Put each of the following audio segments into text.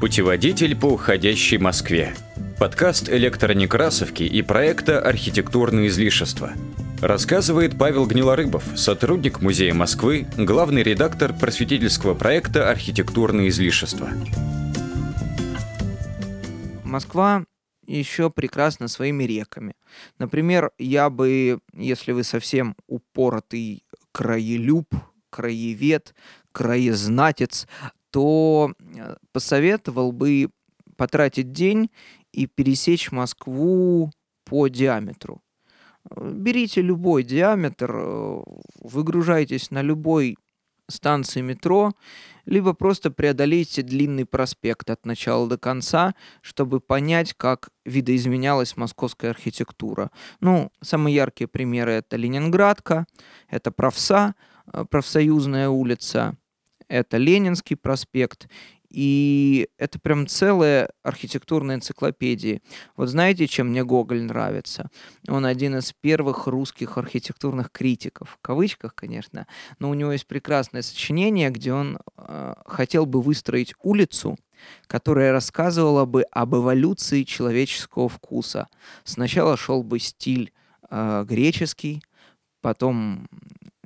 Путеводитель по уходящей Москве. Подкаст электронекрасовки и проекта «Архитектурные излишества». Рассказывает Павел Гнилорыбов, сотрудник Музея Москвы, главный редактор просветительского проекта «Архитектурные излишества». Москва еще прекрасна своими реками. Например, я бы, если вы совсем упоротый краелюб, краевед, краезнатец, то э, посоветовал бы потратить день и пересечь Москву по диаметру. Берите любой диаметр, э, выгружайтесь на любой станции метро, либо просто преодолейте длинный проспект от начала до конца, чтобы понять, как видоизменялась московская архитектура. Ну, самые яркие примеры это Ленинградка, это Правса, э, профсоюзная улица, это Ленинский проспект, и это прям целая архитектурная энциклопедия. Вот знаете, чем мне Гоголь нравится? Он один из первых русских архитектурных критиков, в кавычках, конечно, но у него есть прекрасное сочинение, где он э, хотел бы выстроить улицу, которая рассказывала бы об эволюции человеческого вкуса. Сначала шел бы стиль э, греческий, потом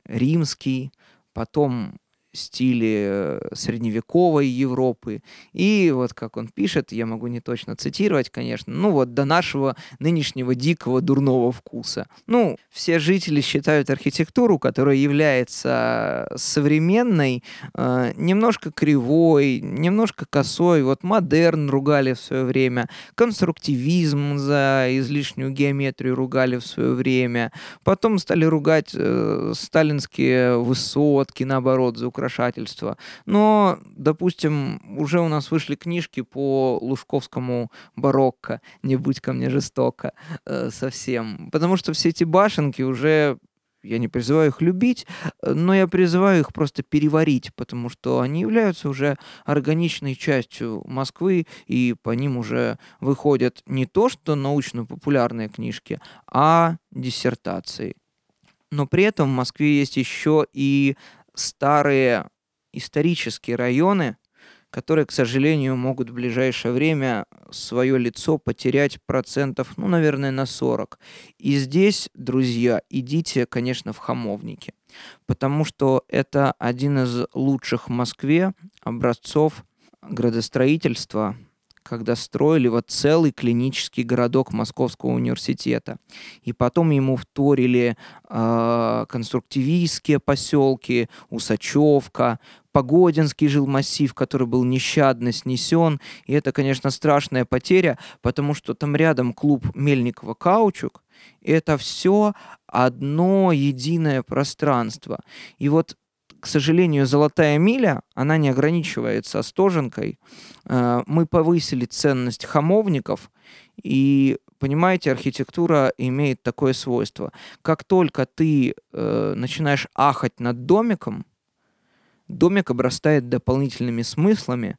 римский, потом стиле э, средневековой Европы. И вот как он пишет, я могу не точно цитировать, конечно, ну вот до нашего нынешнего дикого дурного вкуса. Ну, все жители считают архитектуру, которая является современной, э, немножко кривой, немножко косой. Вот модерн ругали в свое время, конструктивизм за излишнюю геометрию ругали в свое время. Потом стали ругать э, сталинские высотки, наоборот, за украшательства. Но, допустим, уже у нас вышли книжки по лужковскому барокко, не будь ко мне жестоко э, совсем. Потому что все эти башенки уже я не призываю их любить, но я призываю их просто переварить, потому что они являются уже органичной частью Москвы, и по ним уже выходят не то что научно-популярные книжки, а диссертации. Но при этом в Москве есть еще и старые исторические районы, которые, к сожалению, могут в ближайшее время свое лицо потерять процентов, ну, наверное, на 40. И здесь, друзья, идите, конечно, в Хамовники, потому что это один из лучших в Москве образцов градостроительства, когда строили вот целый клинический городок Московского университета. И потом ему вторили э, конструктивистские поселки, Усачевка, Погодинский жил массив, который был нещадно снесен. И это, конечно, страшная потеря, потому что там рядом клуб Мельникова Каучук. И это все одно единое пространство. И вот к сожалению, золотая миля, она не ограничивается Остоженкой. Э, мы повысили ценность хамовников, и, понимаете, архитектура имеет такое свойство. Как только ты э, начинаешь ахать над домиком, домик обрастает дополнительными смыслами,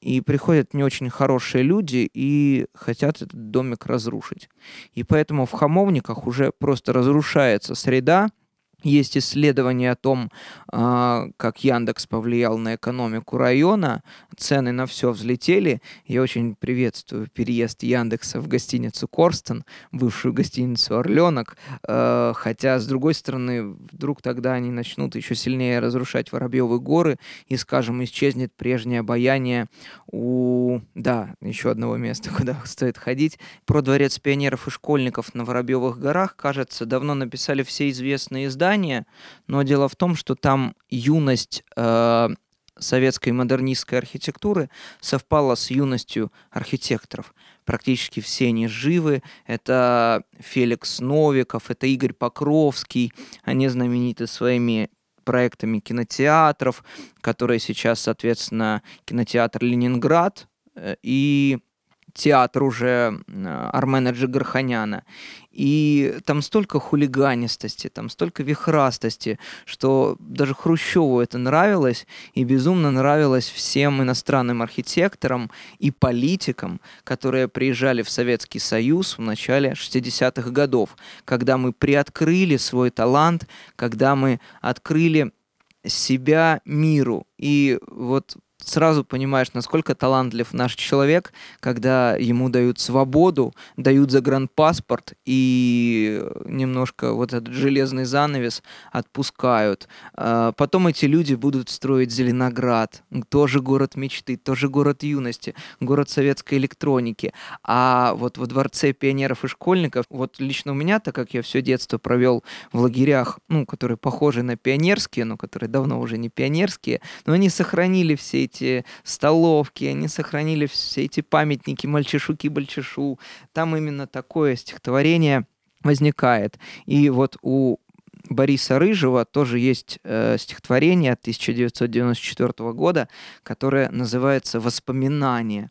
и приходят не очень хорошие люди и хотят этот домик разрушить. И поэтому в хамовниках уже просто разрушается среда, есть исследования о том, а, как Яндекс повлиял на экономику района. Цены на все взлетели. Я очень приветствую переезд Яндекса в гостиницу Корстен, бывшую гостиницу Орленок. А, хотя, с другой стороны, вдруг тогда они начнут еще сильнее разрушать Воробьевы горы и, скажем, исчезнет прежнее обаяние у, да, еще одного места, куда стоит ходить. Про дворец пионеров и школьников на Воробьевых горах, кажется, давно написали все известные издания, издание, но дело в том, что там юность э, советской модернистской архитектуры совпала с юностью архитекторов. Практически все они живы. Это Феликс Новиков, это Игорь Покровский. Они знамениты своими проектами кинотеатров, которые сейчас, соответственно, кинотеатр Ленинград э, и театр уже Армена Джигарханяна. И там столько хулиганистости, там столько вихрастости, что даже Хрущеву это нравилось, и безумно нравилось всем иностранным архитекторам и политикам, которые приезжали в Советский Союз в начале 60-х годов, когда мы приоткрыли свой талант, когда мы открыли себя миру. И вот сразу понимаешь, насколько талантлив наш человек, когда ему дают свободу, дают загранпаспорт и немножко вот этот железный занавес отпускают. А, потом эти люди будут строить Зеленоград, тоже город мечты, тоже город юности, город советской электроники. А вот во дворце пионеров и школьников, вот лично у меня, так как я все детство провел в лагерях, ну, которые похожи на пионерские, но которые давно уже не пионерские, но они сохранили все эти столовки, они сохранили все эти памятники мальчишу-кибальчишу. Там именно такое стихотворение возникает. И вот у Бориса Рыжего тоже есть э, стихотворение 1994 года, которое называется «Воспоминания».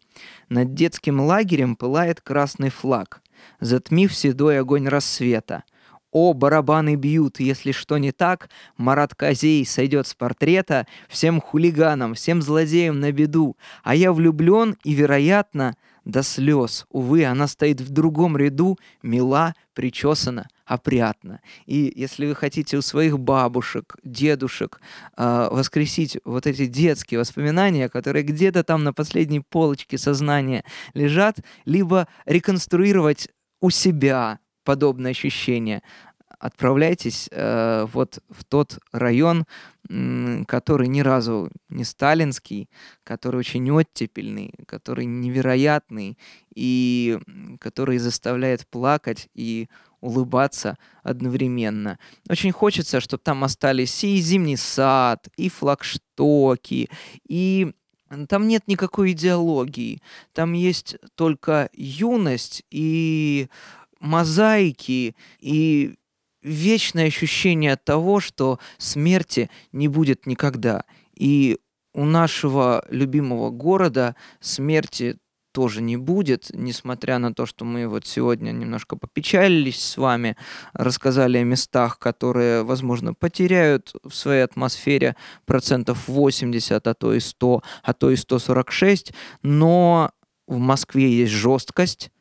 Над детским лагерем пылает красный флаг, затмив седой огонь рассвета. О, барабаны бьют, если что не так, Марат Козей сойдет с портрета всем хулиганам, всем злодеям на беду, а я влюблен и, вероятно, до слез. Увы, она стоит в другом ряду, мила, причесана, опрятно. И если вы хотите у своих бабушек, дедушек э, воскресить вот эти детские воспоминания, которые где-то там на последней полочке сознания лежат, либо реконструировать у себя подобное ощущение, отправляйтесь э, вот в тот район, который ни разу не сталинский, который очень оттепельный, который невероятный и который заставляет плакать и улыбаться одновременно. Очень хочется, чтобы там остались и зимний сад, и флагштоки, и там нет никакой идеологии. Там есть только юность и мозаики и вечное ощущение того, что смерти не будет никогда. И у нашего любимого города смерти тоже не будет, несмотря на то, что мы вот сегодня немножко попечалились с вами, рассказали о местах, которые, возможно, потеряют в своей атмосфере процентов 80, а то и 100, а то и 146, но в Москве есть жесткость,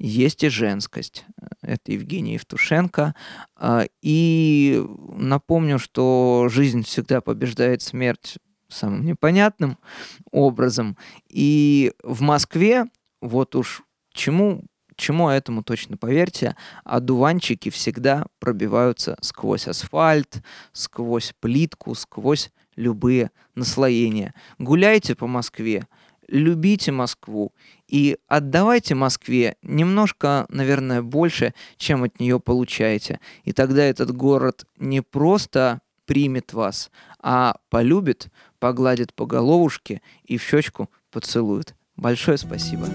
есть и женскость. Это Евгений Евтушенко. А, и напомню, что жизнь всегда побеждает смерть самым непонятным образом. И в Москве, вот уж чему, чему этому точно поверьте, одуванчики всегда пробиваются сквозь асфальт, сквозь плитку, сквозь любые наслоения. Гуляйте по Москве, любите Москву и отдавайте Москве немножко, наверное, больше, чем от нее получаете. И тогда этот город не просто примет вас, а полюбит, погладит по головушке и в щечку поцелует. Большое спасибо.